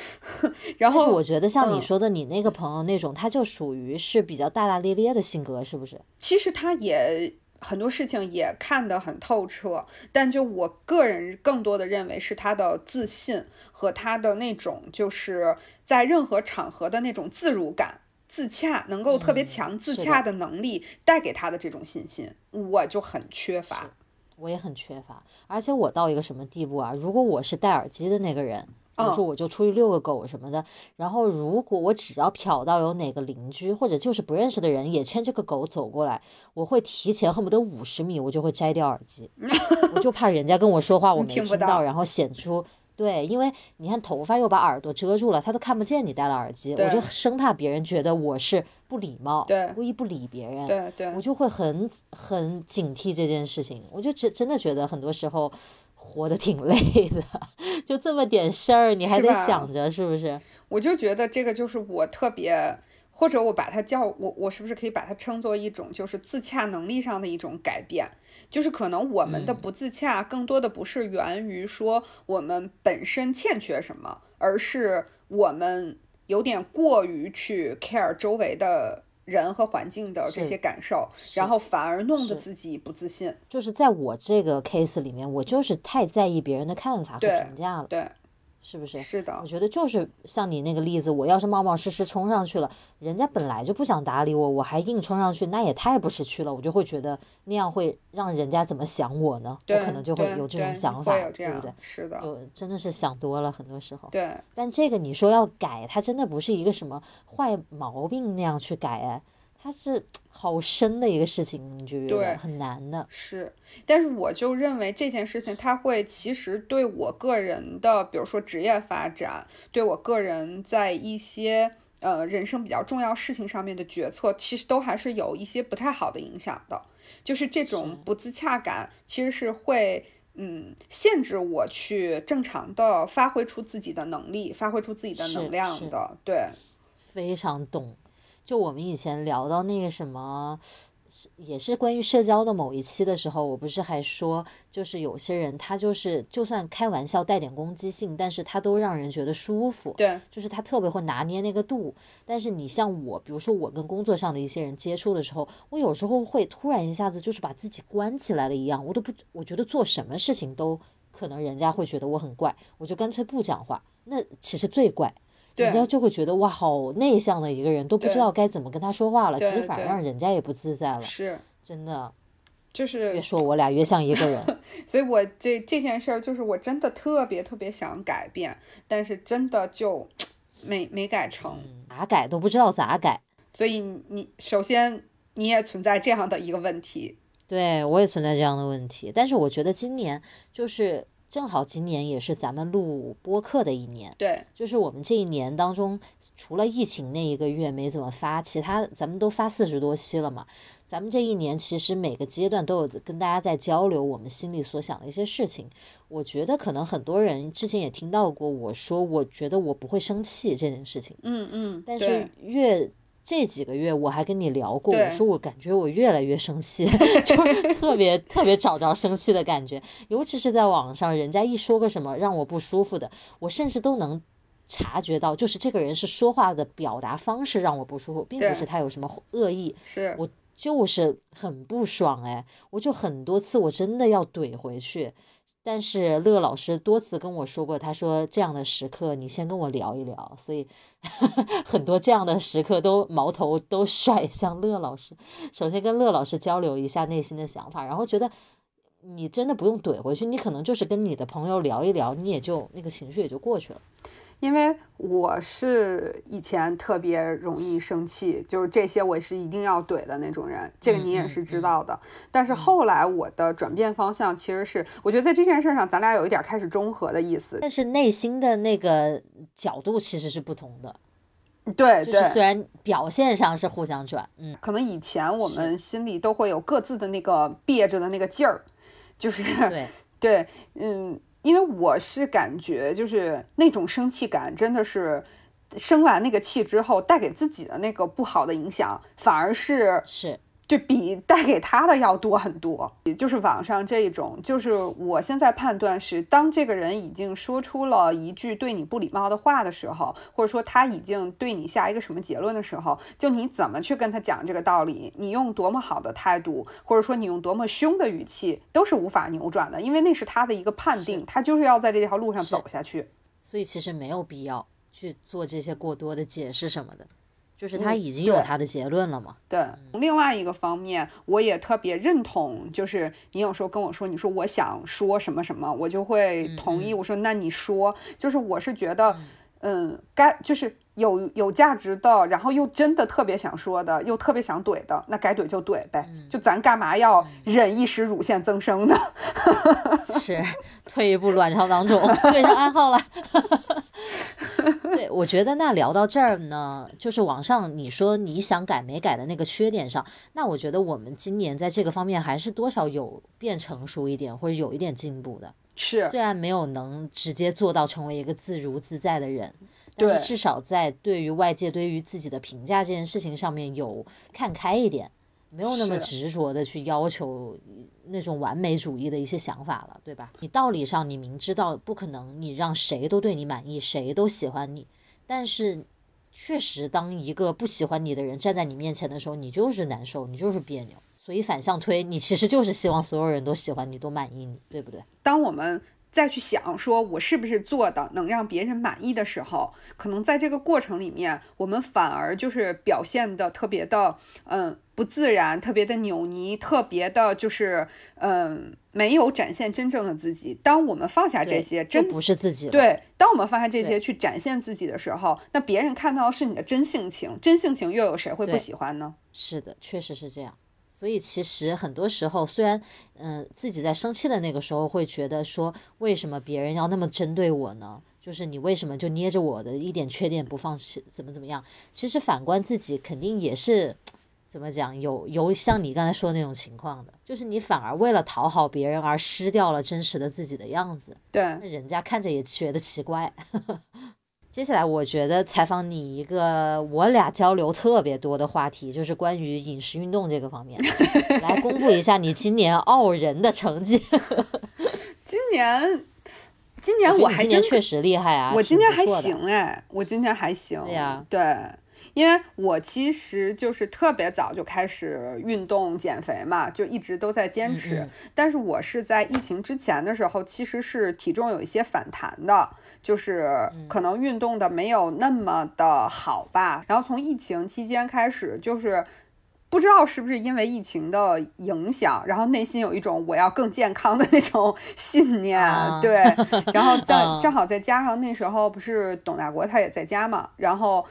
(laughs) 然后，是我觉得像你说的，你那个朋友那种，他就属于是比较大大咧咧的性格，是不是？其实他也很多事情也看得很透彻，但就我个人更多的认为是他的自信和他的那种就是在任何场合的那种自如感、自洽，能够特别强自洽的能力带给他的这种信心，我就很缺乏。我也很缺乏，而且我到一个什么地步啊？如果我是戴耳机的那个人，比如说我就出去遛个狗什么的，然后如果我只要瞟到有哪个邻居或者就是不认识的人也牵着个狗走过来，我会提前恨不得五十米，我就会摘掉耳机，(laughs) 我就怕人家跟我说话我没听到，然后显出。对，因为你看头发又把耳朵遮住了，他都看不见你戴了耳机，我就生怕别人觉得我是不礼貌，对故意不理别人，对对，我就会很很警惕这件事情。我就真真的觉得很多时候活得挺累的，就这么点事儿你还得想着是不是？我就觉得这个就是我特别，或者我把它叫我我是不是可以把它称作一种就是自洽能力上的一种改变。就是可能我们的不自洽，更多的不是源于说我们本身欠缺什么，而是我们有点过于去 care 周围的人和环境的这些感受，然后反而弄得自己不自信。就是在我这个 case 里面，我就是太在意别人的看法和评价了。对。是不是？是的，我觉得就是像你那个例子，我要是冒冒失失冲上去了，人家本来就不想搭理我，我还硬冲上去，那也太不识趣了。我就会觉得那样会让人家怎么想我呢？我可能就会有这种想法，对不对？是的，就真的是想多了，很多时候。对。但这个你说要改，它真的不是一个什么坏毛病那样去改哎。它是 (tsk) 好深的一个事情，你觉得很难的。是，但是我就认为这件事情，它会其实对我个人的，比如说职业发展，对我个人在一些呃人生比较重要事情上面的决策，其实都还是有一些不太好的影响的。就是这种不自洽感，其实是会嗯限制我去正常的发挥出自己的能力，发挥出自己的能量的。对，非常懂。就我们以前聊到那个什么，是也是关于社交的某一期的时候，我不是还说，就是有些人他就是就算开玩笑带点攻击性，但是他都让人觉得舒服。对，就是他特别会拿捏那个度。但是你像我，比如说我跟工作上的一些人接触的时候，我有时候会突然一下子就是把自己关起来了一样，我都不，我觉得做什么事情都可能人家会觉得我很怪，我就干脆不讲话。那其实最怪。人家就会觉得哇，好内向的一个人，都不知道该怎么跟他说话了。其实反而让人家也不自在了。是。真的，就是越说我俩越像一个人。(laughs) 所以我这这件事儿，就是我真的特别特别想改变，但是真的就没没改成，咋改都不知道咋改。所以你首先你也存在这样的一个问题，对我也存在这样的问题，但是我觉得今年就是正好今年也是咱们录播客的一年，对，就是我们这一年当中，除了疫情那一个月没怎么发，其他咱们都发四十多期了嘛。咱们这一年其实每个阶段都有跟大家在交流我们心里所想的一些事情。我觉得可能很多人之前也听到过我说，我觉得我不会生气这件事情，嗯嗯，但是越这几个月我还跟你聊过，我说我感觉我越来越生气，(laughs) 就特别特别找着生气的感觉，尤其是在网上，人家一说个什么让我不舒服的，我甚至都能。察觉到，就是这个人是说话的表达方式让我不舒服，并不是他有什么恶意，是我就是很不爽哎，我就很多次我真的要怼回去，但是乐老师多次跟我说过，他说这样的时刻你先跟我聊一聊，所以 (laughs) 很多这样的时刻都矛头都甩向乐老师，首先跟乐老师交流一下内心的想法，然后觉得你真的不用怼回去，你可能就是跟你的朋友聊一聊，你也就那个情绪也就过去了。因为我是以前特别容易生气，就是这些我是一定要怼的那种人，这个你也是知道的。但是后来我的转变方向其实是，我觉得在这件事上咱俩有一点开始中和的意思。但是内心的那个角度其实是不同的，对对，就是虽然表现上是互相转，嗯，可能以前我们心里都会有各自的那个憋着的那个劲儿，就是对，对，嗯，因为我是感觉就是那种生气感真的是。生完那个气之后，带给自己的那个不好的影响，反而是是就比带给他的要多很多。也就是网上这种，就是我现在判断是，当这个人已经说出了一句对你不礼貌的话的时候，或者说他已经对你下一个什么结论的时候，就你怎么去跟他讲这个道理，你用多么好的态度，或者说你用多么凶的语气，都是无法扭转的，因为那是他的一个判定，他就是要在这条路上走下去。所以其实没有必要去做这些过多的解释什么的，就是他嗯已经有他的结论了嘛。对，另外一个方面，我也特别认同，就是你有时候跟我说，你说我想说什么什么，我就会同意。我说那你说，就是我是觉得，嗯，该就是有有价值的，然后又真的特别想说的，又特别想怼的，那该怼就怼呗，就咱干嘛要忍一时乳腺增生呢？(laughs) 是退一步卵巢囊肿，(laughs) 对上暗号了。(laughs) (laughs) 对，我觉得那聊到这儿呢，就是网上你说你想改没改的那个缺点上，那我觉得我们今年在这个方面还是多少有变成熟一点，或者有一点进步的。是虽然没有能直接做到成为一个自如自在的人，但是至少在对于外界对于自己的评价这件事情上面有看开一点，没有那么执着的去要求那种完美主义的一些想法了，对吧？你道理上你明知道不可能，你让谁都对你满意，谁都喜欢你，但是确实当一个不喜欢你的人站在你面前的时候，你就是难受，你就是别扭。所以反向推，你其实就是希望所有人都喜欢你，都满意你，对不对？当我们再去想说我是不是做的能让别人满意的时候，可能在这个过程里面，我们反而就是表现的特别的，嗯，不自然，特别的扭捏，特别的就是，嗯，没有展现真正的自己。当我们放下这些，真不是自己。对，当我们放下这些去展现自己的时候，那别人看到的是你的真性情，真性情又有谁会不喜欢呢？是的，确实是这样。所以其实很多时候，虽然嗯、呃自己在生气的那个时候会觉得说，为什么别人要那么针对我呢？就是你为什么就捏着我的一点缺点不放弃，怎么怎么样？其实反观自己，肯定也是怎么讲，有有像你刚才说的那种情况的，就是你反而为了讨好别人而失掉了真实的自己的样子，对，那人家看着也觉得奇怪。(laughs) 接下来，我觉得采访你一个我俩交流特别多的话题，就是关于饮食运动这个方面。(laughs) 来公布一下你今年傲人的成绩。(laughs) 今年，今年我还真今年确实厉害啊，我今年还。行哎，我今年还行。对呀对，因为我其实就是特别早就开始运动减肥嘛，就一直都在坚持。嗯但是我是在疫情之前的时候，其实是体重有一些反弹的，就是嗯可能运动的没有那么的好吧。然后从疫情期间开始，就是。不知道是不是因为疫情的影响，然后内心有一种我要更健康的那种 (laughs) 信念，对，然后 (laughs) 再正好再加上那时候不是董大国他也在家嘛，然后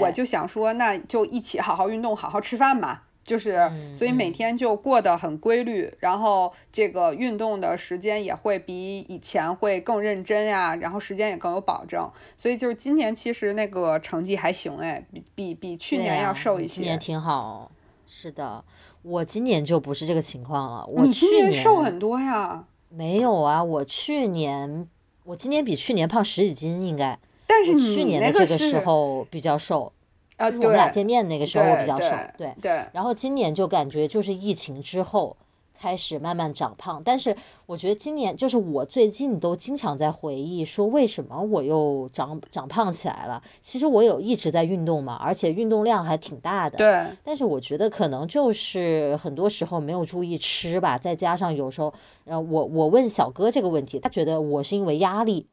我就想说，那就一起好好运动，好好吃饭嘛。就是，所以每天就过得很规律，然后这个运动的时间也会比以前会更认真呀，然后时间也更有保证。所以就是今年其实那个成绩还行哎，比比比去年要瘦一些。今年挺好，是的，我今年就不是这个情况了。我去年瘦很多呀？没有啊，我去年我今年比去年胖十几斤应该。但是去年的这个时候比较瘦。啊，就是我们俩见面那个时候我比较瘦，对对。然后今年就感觉就是疫情之后开始慢慢长胖，但是我觉得今年就是我最近都经常在回忆说为什么我又长长胖起来了。其实我有一直在运动嘛，而且运动量还挺大的。对。但是我觉得可能就是很多时候没有注意吃吧，再加上有时候，呃，我我问小哥这个问题，他觉得我是因为压力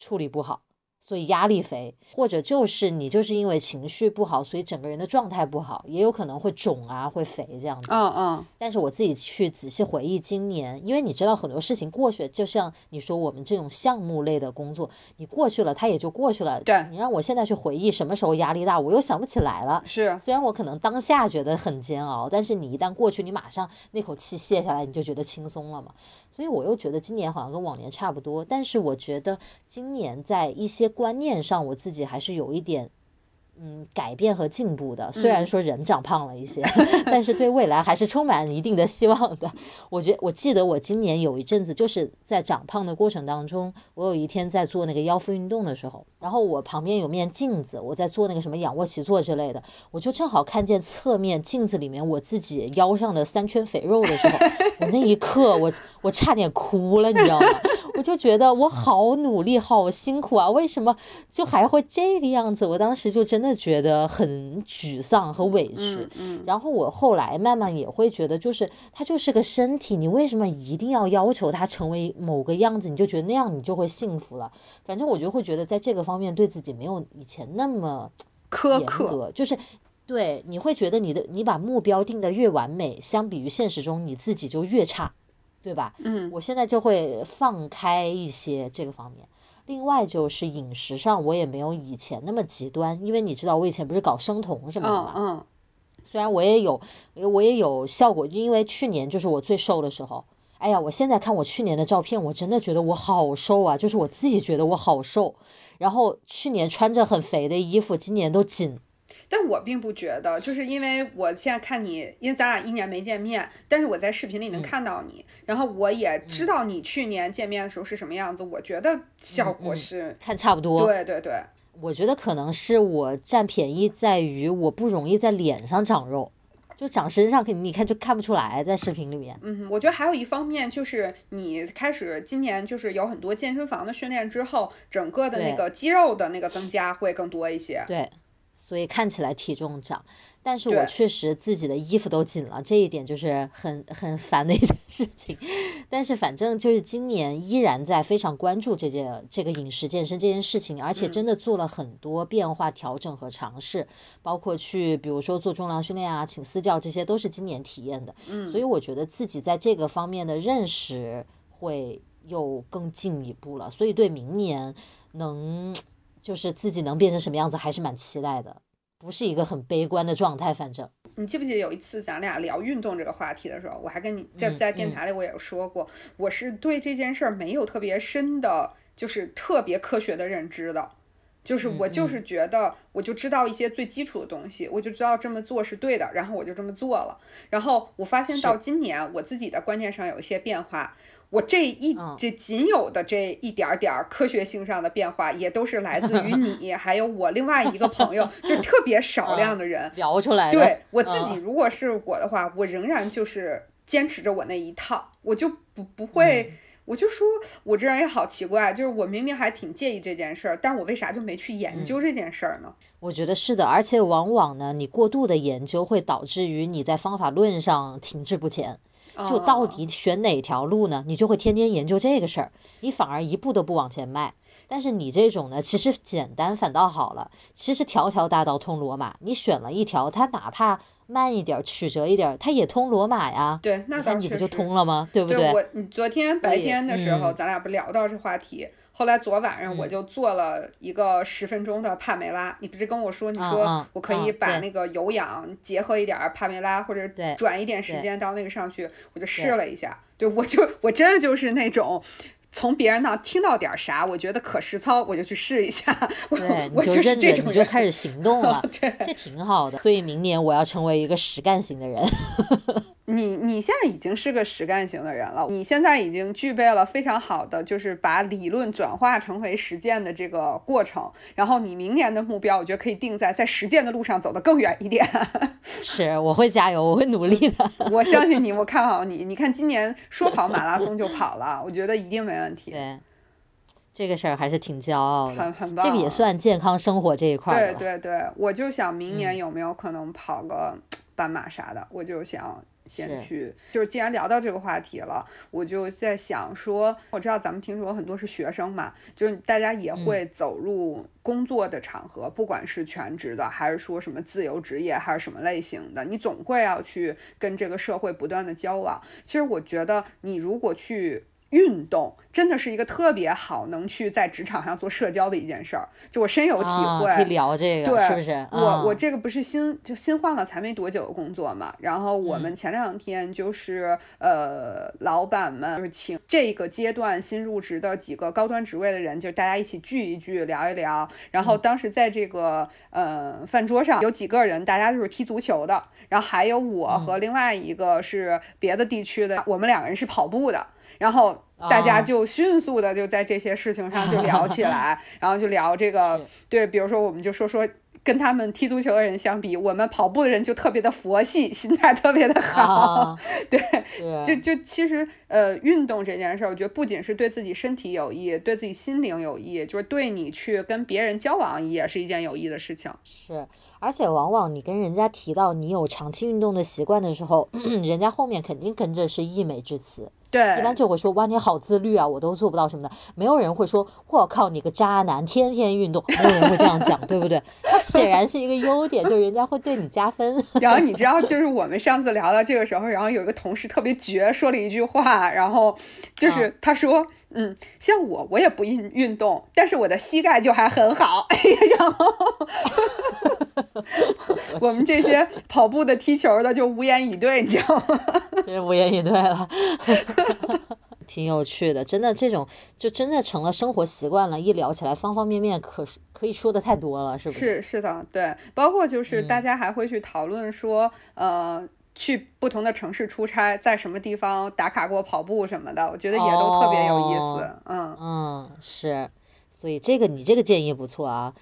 处理不好。所以压力肥，或者就是你就是因为情绪不好，所以整个人的状态不好，也有可能会肿啊，会肥这样子。嗯嗯。但是我自己去仔细回忆今年，因为你知道很多事情过去，就像你说我们这种项目类的工作，你过去了，它也就过去了。对。你让我现在去回忆什么时候压力大，我又想不起来了。是。虽然我可能当下觉得很煎熬，但是你一旦过去，你马上那口气卸下来，你就觉得轻松了嘛。所以我又觉得今年好像跟往年差不多，但是我觉得今年在一些观念上，我自己还是有一点。嗯，改变和进步的，虽然说人长胖了一些，(laughs) 但是对未来还是充满一定的希望的。我觉我记得我今年有一阵子就是在长胖的过程当中，我有一天在做那个腰腹运动的时候，然后我旁边有面镜子，我在做那个什么仰卧起坐之类的，我就正好看见侧面镜子里面我自己腰上的三圈肥肉的时候，我那一刻我我差点哭了，你知道吗？我就觉得我好努力，好辛苦啊！为什么就还会这个样子？我当时就真的觉得很沮丧和委屈。嗯，然后我后来慢慢也会觉得，就是他就是个身体，你为什么一定要要求他成为某个样子？你就觉得那样你就会幸福了？反正我就会觉得，在这个方面对自己没有以前那么苛刻，就是对你会觉得你的你把目标定的越完美，相比于现实中你自己就越差。对吧？嗯，我现在就会放开一些这个方面。另外就是饮食上，我也没有以前那么极端，因为你知道我以前不是搞生酮什么的嘛。嗯嗯。虽然我也有，我也有效果，就因为去年就是我最瘦的时候。哎呀，我现在看我去年的照片，我真的觉得我好瘦啊，就是我自己觉得我好瘦。然后去年穿着很肥的衣服，今年都紧。但我并不觉得，就是因为我现在看你，因为咱俩一年没见面，但是我在视频里能看到你，然后我也知道你去年见面的时候是什么样子，我觉得效果是看差不多。对对对，我觉得可能是我占便宜在于我不容易在脸上长肉，就长身上，肯定你看就看不出来，在视频里面。嗯，我觉得还有一方面就是你开始今年就是有很多健身房的训练之后，整个的那个肌肉的那个增加会更多一些。对。所以看起来体重涨，但是我确实自己的衣服都紧了，这一点就是很很烦的一件事情。但是反正就是今年依然在非常关注这件这个饮食健身这件事情，而且真的做了很多变化调整和尝试，包括去比如说做重量训练啊，请私教，这些都是今年体验的。嗯，所以我觉得自己在这个方面的认识会又更进一步了，所以对明年能。就是自己能变成什么样子，还是蛮期待的，不是一个很悲观的状态。反正你记不记得有一次咱俩聊运动这个话题的时候，我还跟你在在电台里我也有说过，我是对这件事儿没有特别深的，就是特别科学的认知的，就是我就是觉得我就知道一些最基础的东西，我就知道这么做是对的，然后我就这么做了。然后我发现到今年我自己的观念上有一些变化。我这一这仅有的这一点点科学性上的变化，也都是来自于 (laughs) 你，还有我另外一个朋友，就特别少量的人聊出来的。对我自己，如果是我的话，我仍然就是坚持着我那一套，我就不不会，我就说，我这人也好奇怪，就是我明明还挺介意这件事儿，但我为啥就没去研究这件事儿呢？我觉得是的，而且往往呢，你过度的研究会导致于你在方法论上停滞不前。就到底选哪条路呢？你就会天天研究这个事儿，你反而一步都不往前迈。但是你这种呢，其实简单反倒好了。其实条条大道通罗马，你选了一条，它哪怕慢一点、曲折一点，它也通罗马呀。对，那你不就通了吗？对不对？我你昨天白天的时候，咱俩不聊到这话题。后来昨晚上我就做了一个十分钟的帕梅拉。你不是跟我说，你说我可以把那个有氧结合一点帕梅拉，或者转一点时间到那个上去，我就试了一下。对，我就我真的就是那种。从别人那听到点啥，我觉得可实操，我就去试一下。(laughs) 对，你就认真，你就开始行动了。(laughs) 对，这挺好的。所以明年我要成为一个实干型的人。你你现在已经是个实干型的人了，你现在已经具备了非常好的，就是把理论转化成为实践的这个过程。然后你明年的目标，我觉得可以定在在实践的路上走得更远一点。(laughs) 是，我会加油，我会努力的。我相信你，(laughs) 我看好你。你看今年说跑马拉松就跑了，我觉得一定没问题。对，这个事儿还是挺骄傲的，很很棒。这个也算健康生活这一块对对对，我就想明年有没有可能跑个半马啥的，我就想。先去，就是既然聊到这个话题了，我就在想说，我知道咱们听说很多是学生嘛，就是大家也会走入工作的场合，不管是全职的，还是说什么自由职业，还是什么类型的，你总会要去跟这个社会不断的交往。其实我觉得，你如果去。运动真的是一个特别好能去在职场上做社交的一件事儿，就我深有体会。可以聊这个，对，是不是？我我这个不是新就新换了才没多久的工作嘛，然后我们前两天就是呃，老板们就是请这个阶段新入职的几个高端职位的人，就大家一起聚一聚，聊一聊。然后当时在这个呃饭桌上有几个人，大家就是踢足球的，然后还有我和另外一个是别的地区的，我们两个人是跑步的。然后大家就迅速的就在这些事情上就 (laughs) 聊起来，然后就聊这个，对，比如说我们就说说跟他们踢足球的人相比，我们跑步的人就特别的佛系，心态特别的好，(laughs) 对，就就其实呃，运动这件事儿，我觉得不仅是对自己身体有益，对自己心灵有益，就是对你去跟别人交往也是一件有益的事情。是，而且往往你跟人家提到你有长期运动的习惯的时候，(clears throat) 人家后面肯定跟着是溢美之词。对，一般就会说哇你好自律啊，我都做不到什么的。没有人会说我靠你个渣男，天天运动，没有人会这样讲，对不对？显然是一个优点，就是人家会对你加分。(laughs) 然后你知道，就是我们上次聊到这个时候，然后有一个同事特别绝，说了一句话，然后就是他说。嗯，像我，我也不运运动，但是我的膝盖就还很好。(laughs) 哎呀，然后 (laughs) 我们这些跑步的、踢球的就无言以对，你知道吗？(laughs) 真是无言以对了，挺有趣的。真的，这种就真的成了生活习惯了。一聊起来，方方面面可可以说的太多了，是不是？是是的，对，包括就是大家还会去讨论说，呃。去不同的城市出差，在什么地方打卡过跑步什么的，我觉得也都特别有意思。嗯嗯，是，所以这个你这个建议不错啊，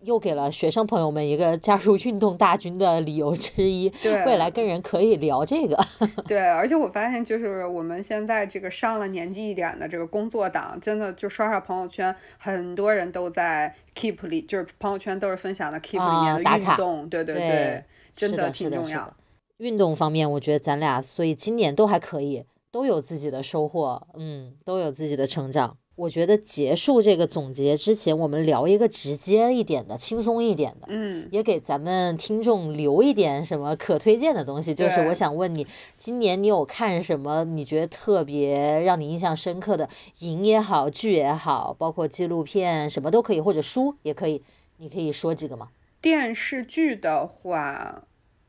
又给了学生朋友们一个加入运动大军的理由之一。对，未来跟人可以聊这个。(laughs) 对，而且我发现就是我们现在这个上了年纪一点的这个工作党，真的就刷刷朋友圈，很多人都在 Keep 里，就是朋友圈都是分享的 Keep 里面的运动。对对对，真的挺重要。运动方面，我觉得咱俩所以今年都还可以，都有自己的收获，嗯，都有自己的成长。我觉得结束这个总结之前，我们聊一个直接一点的、轻松一点的，嗯，也给咱们听众留一点什么可推荐的东西。就是我想问你，今年你有看什么？你觉得特别让你印象深刻的影也好，剧也好，包括纪录片什么都可以，或者书也可以，你可以说几个吗？电视剧的话。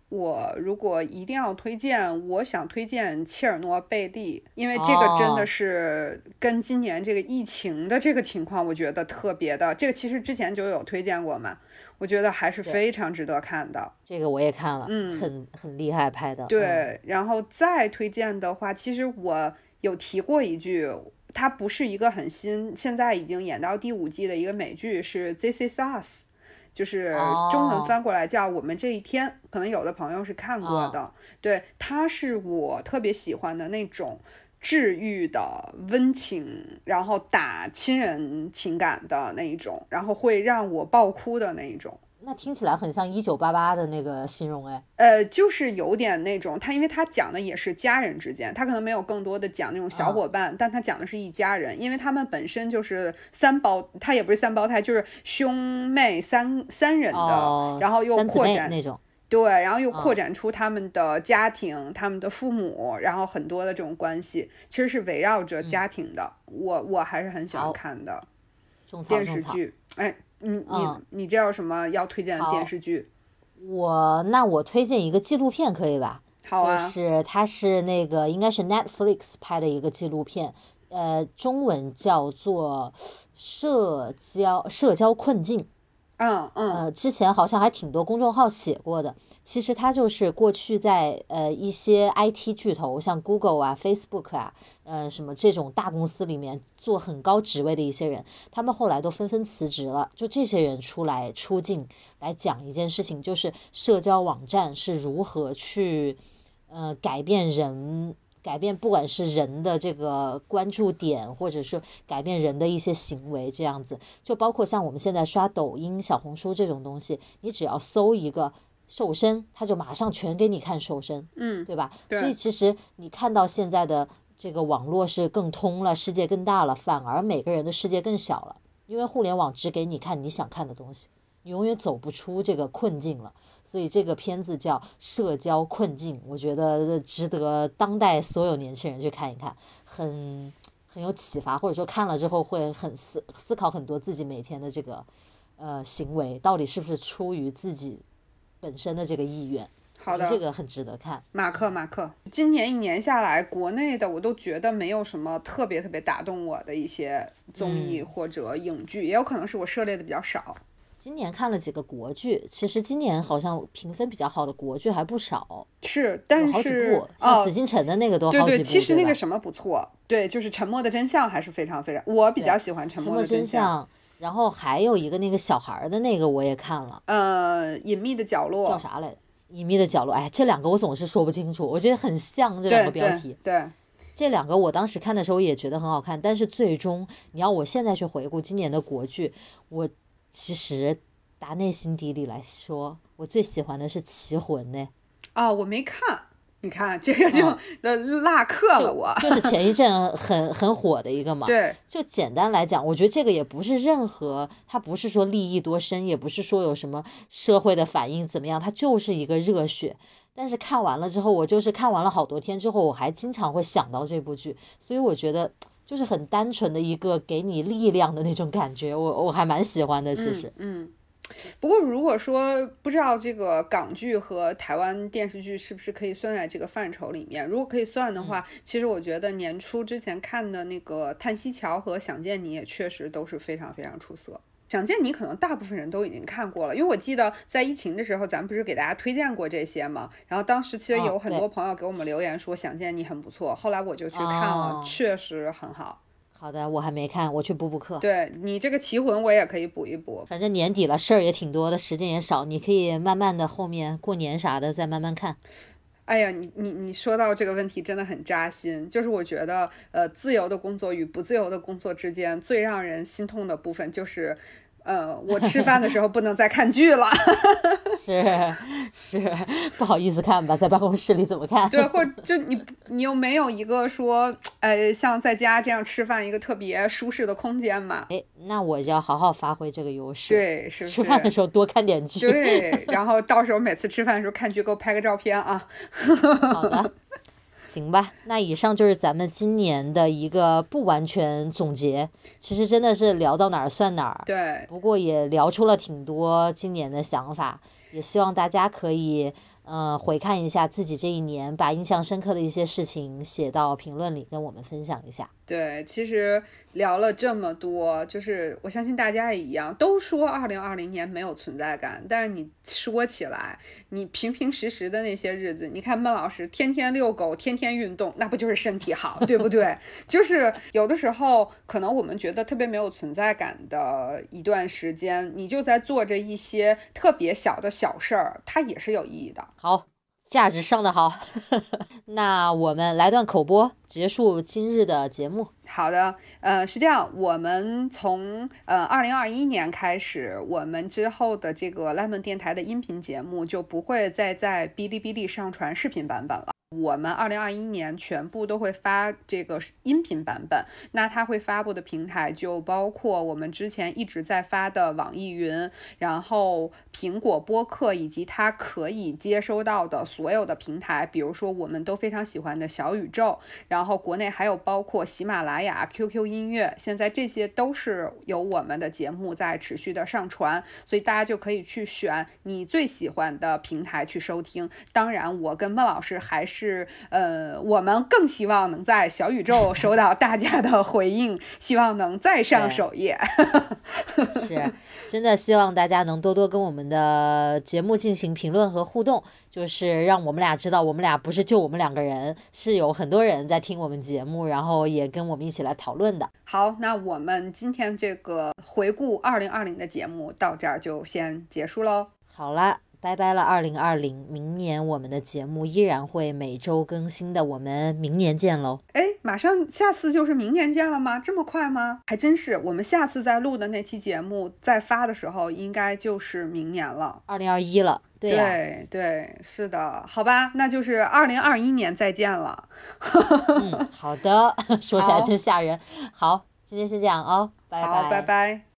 我如果一定要推荐，我想推荐切尔诺贝利，因为这个真的是跟今年这个疫情的这个情况，我觉得特别的。这个其实之前就有推荐过嘛，我觉得还是非常值得看的。这个我也看了，嗯，很很厉害拍的。对，然后再推荐的话，其实我有提过一句，它不是一个很新，现在已经演到第五季的一个美剧，是《This Is Us》。就是中文翻过来叫我们这一天，可能有的朋友是看过的。对，它是我特别喜欢的那种治愈的温情，然后打亲人情感的那一种，然后会让我爆哭的那一种。那听起来很像一九八八的那个形容哎。呃，就是有点那种，他因为他讲的也是家人之间，他可能没有更多的讲那种小伙伴，但他讲的是一家人，因为他们本身就是三胞，他也不是三胞胎，就是兄妹三三人的，哦，然后又扩展那种。对，然后又扩嗯展出他们的家庭、他们的父母，然后很多的这种关系，其实是围绕着家庭的。我我还是很喜欢看的电。视剧。哎，你你、嗯你这有什么要推荐的电视剧？我那我推荐一个纪录片可以吧？好啊，就是它是那个应该是 Netflix 拍的一个纪录片，呃，中文叫做《社交社交困境》。嗯嗯呃，之前好像还挺多公众号写过的。其实它就是过去在呃一些 IT 巨头，像 Google 啊、Facebook 啊，呃什么这种大公司里面做很高职位的一些人，他们后来都纷纷辞职了。就这些人出来出镜来讲一件事情，就是社交网站是如何去呃改变人。改变不管是人的这个关注点，或者是改变人的一些行为，这样子，就包括像我们现在刷抖音、小红书这种东西，你只要搜一个瘦身，他就马上全给你看瘦身，嗯，对吧？对所以其实你看到现在的这个网络是更通了，世界更大了，反而每个人的世界更小了，因为互联网只给你看你想看的东西，你永远走不出这个困境了。所以这个片子叫《社交困境》，我觉得值得当代所有年轻人去看一看，很很有启发，或者说看了之后会很思思考很多自己每天的这个呃行为到底是不是出于自己本身的这个意愿。好的，这个很值得看。马克马克，今年一年下来，国内的我都觉得没有什么特别特别打动我的一些综艺或者影剧，也有可能是我涉猎的比较少。今年看了几个国剧，其实今年好像评分比较好的国剧还不少，是，但有好几是部，像哦紫禁城的那个都对对，好几部，其实那个什么不错，对，就是《沉默的真相》还是非常非常，我比较喜欢《沉沉默默的真相》。相，然后还有一个那个小孩儿的那个我也看了，呃，隐秘的角落叫啥来着？隐秘的角落，哎，这两个我总是说不清楚，我觉得很像这两个标题。对对，这两个我当时看的时候也觉得很好看，但是最终你要我现在去回顾今年的国剧，我其实打内心底里来说，我最喜欢的是《棋魂》呢。啊，我没看，你看这个就嗯呃落课了我。就是前一阵很很火的一个嘛。对，就简单来讲，我觉得这个也不是任何，它不是说利益多深，也不是说有什么社会的反应怎么样，它就是一个热血。但是看完了之后，我就是看完了好多天之后，我还经常会想到这部剧，所以我觉得就是很单纯的一个给你力量的那种感觉，我我还蛮喜欢的。其实，嗯。嗯不过，如果说不知道这个港剧和台湾电视剧是不是可以算在这个范畴里面，如果可以算的话，其实我觉得年初之前看的那个《叹息桥》和《想见你》也确实都是非常非常出色。想见你可能大部分人都已经看过了，因为我记得在疫情的时候，咱们不是给大家推荐过这些嘛。然后当时其实有很多朋友给我们留言说想见你很不错，后来我就去看了，哦确实很好。好的，我还没看，我去补补课。对你这个《棋魂》，我也可以补一补。反正年底了，事儿也挺多的，时间也少，你可以慢慢的后面过年啥的再慢慢看。哎呀，你你你说到这个问题真的很扎心，就是我觉得，呃，自由的工作与不自由的工作之间最让人心痛的部分就是，呃，我吃饭的时候不能再看剧了，(laughs) 是是，不好意思看吧，在办公室里怎么看？对，或者就你你又没有一个说，呃，像在家这样吃饭一个特别舒适的空间嘛？哎，那我就要好好发挥这个优势。，对，是不是？吃饭的时候多看点剧。对，然后到时候每次吃饭的时候看剧，给我拍个照片啊。好的，行吧。那以上就是咱们今年的一个不完全总结，其实真的是聊到哪儿算哪儿。对，不过也聊出了挺多今年的想法，也希望大家可以呃回看一下自己这一年，把印象深刻的一些事情写到评论里跟我们分享一下。对，其实聊了这么多，就是我相信大家也一样，都说二零二零年没有存在感，但是你说起来，你平平时时的那些日子，你看孟老师天天遛狗，天天运动，那不就是身体好，对不对？(laughs) 就是有的时候，可能我们觉得特别没有存在感的一段时间，你就在做着一些特别小的小事儿，它也是有意义的。好，价值上的好。(laughs) 那我们来段口播，结束今日的节目。好的，呃，是这样，我们从呃二零二一年开始，我们之后的这个 Lemon 电台的音频节目就不会再在哔哩哔哩上传视频版本了。我们二零二一年全部都会发这个音频版本，那它会发布的平台就包括我们之前一直在发的网易云，然后苹果播客以及它可以接收到的所有的平台，比如说我们都非常喜欢的小宇宙，然后国内还有包括喜马拉雅、QQ 音乐，现在这些都是有我们的节目在持续的上传，所以大家就可以去选你最喜欢的平台去收听。当然，我跟孟老师还是。是呃，我们更希望能在小宇宙收到大家的回应，希望能再上首页。是，真的希望大家能多多跟我们的节目进行评论和互动，就是让我们俩知道，我们俩不是就我们两个人，是有很多人在听我们节目，然后也跟我们一起来讨论的。好，那我们今天这个回顾二零二零的节目到这儿就先结束喽。好了。拜拜了，二零二零，明年我们的节目依然会每周更新的，我们明年见喽！哎，马上下次就是明年见了吗？这么快吗？还真是，我们下次再录的那期节目再发的时候，应该就是明年了，二零二一了。对对对，是的，好吧，那就是二零二一年再见了。嗯，(laughs) 好的，(laughs) 说起来真吓人。好，今天先这样啊，拜拜拜拜。